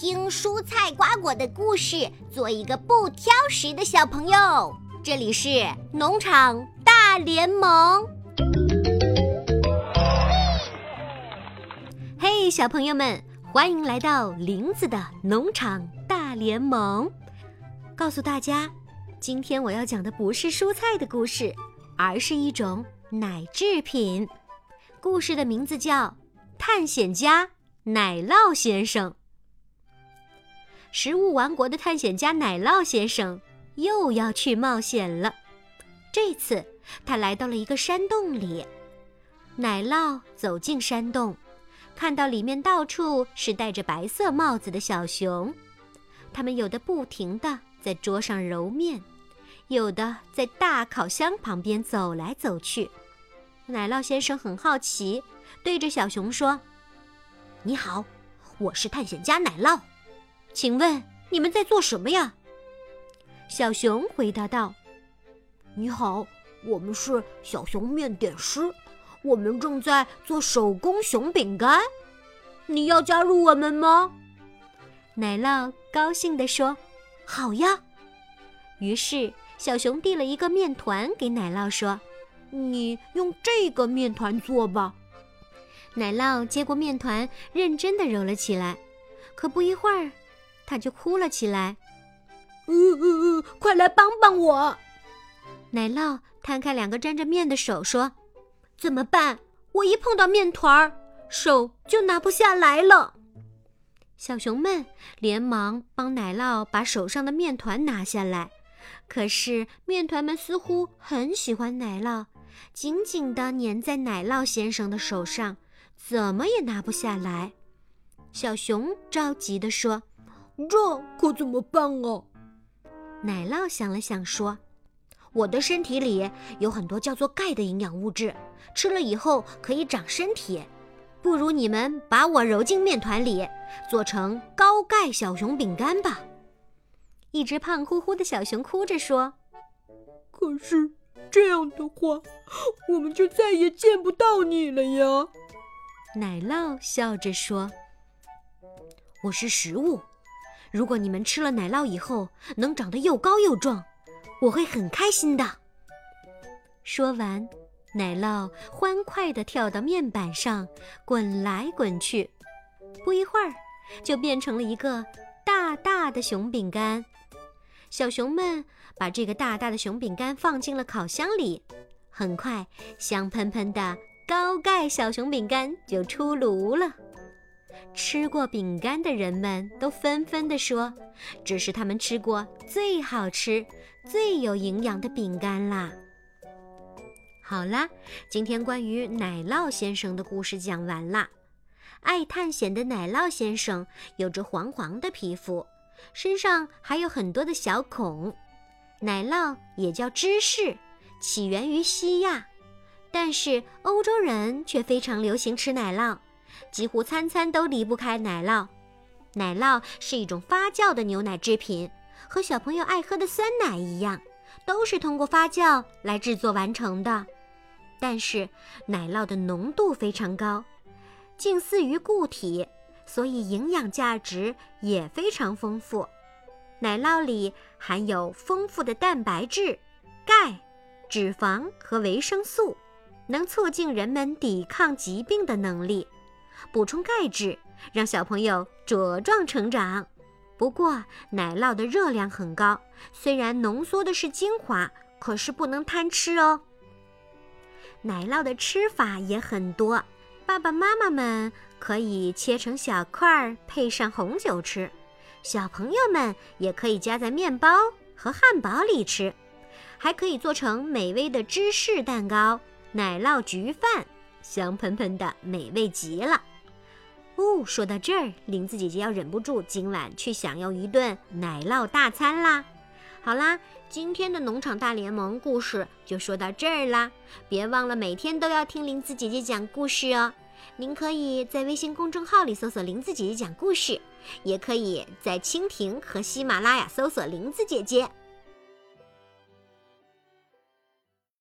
听蔬菜瓜果的故事，做一个不挑食的小朋友。这里是农场大联盟。嘿，小朋友们，欢迎来到林子的农场大联盟。告诉大家，今天我要讲的不是蔬菜的故事，而是一种奶制品。故事的名字叫《探险家奶酪先生》。食物王国的探险家奶酪先生又要去冒险了。这次他来到了一个山洞里。奶酪走进山洞，看到里面到处是戴着白色帽子的小熊，它们有的不停地在桌上揉面，有的在大烤箱旁边走来走去。奶酪先生很好奇，对着小熊说：“你好，我是探险家奶酪。”请问你们在做什么呀？小熊回答道：“你好，我们是小熊面点师，我们正在做手工熊饼干。你要加入我们吗？”奶酪高兴地说：“好呀。”于是小熊递了一个面团给奶酪，说：“你用这个面团做吧。”奶酪接过面团，认真地揉了起来。可不一会儿，他就哭了起来，呜呜呜，快来帮帮我！奶酪摊开两个沾着面的手说：“怎么办？我一碰到面团儿，手就拿不下来了。”小熊们连忙帮奶酪把手上的面团拿下来，可是面团们似乎很喜欢奶酪，紧紧地粘在奶酪先生的手上，怎么也拿不下来。小熊着急地说。这可怎么办啊？奶酪想了想说：“我的身体里有很多叫做钙的营养物质，吃了以后可以长身体。不如你们把我揉进面团里，做成高钙小熊饼干吧。”一只胖乎乎的小熊哭着说：“可是这样的话，我们就再也见不到你了呀。”奶酪笑着说：“我是食物。”如果你们吃了奶酪以后能长得又高又壮，我会很开心的。说完，奶酪欢快地跳到面板上，滚来滚去，不一会儿就变成了一个大大的熊饼干。小熊们把这个大大的熊饼干放进了烤箱里，很快，香喷喷的高钙小熊饼干就出炉了。吃过饼干的人们都纷纷地说：“这是他们吃过最好吃、最有营养的饼干啦！”好啦，今天关于奶酪先生的故事讲完啦。爱探险的奶酪先生有着黄黄的皮肤，身上还有很多的小孔。奶酪也叫芝士，起源于西亚，但是欧洲人却非常流行吃奶酪。几乎餐餐都离不开奶酪。奶酪是一种发酵的牛奶制品，和小朋友爱喝的酸奶一样，都是通过发酵来制作完成的。但是奶酪的浓度非常高，近似于固体，所以营养价值也非常丰富。奶酪里含有丰富的蛋白质、钙、脂肪和维生素，能促进人们抵抗疾病的能力。补充钙质，让小朋友茁壮成长。不过，奶酪的热量很高，虽然浓缩的是精华，可是不能贪吃哦。奶酪的吃法也很多，爸爸妈妈们可以切成小块儿，配上红酒吃；小朋友们也可以夹在面包和汉堡里吃，还可以做成美味的芝士蛋糕、奶酪焗饭。香喷喷的，美味极了。哦，说到这儿，林子姐姐要忍不住今晚去享用一顿奶酪大餐啦。好啦，今天的农场大联盟故事就说到这儿啦。别忘了每天都要听林子姐姐讲故事哦。您可以在微信公众号里搜索“林子姐姐讲故事”，也可以在蜻蜓和喜马拉雅搜索“林子姐姐”。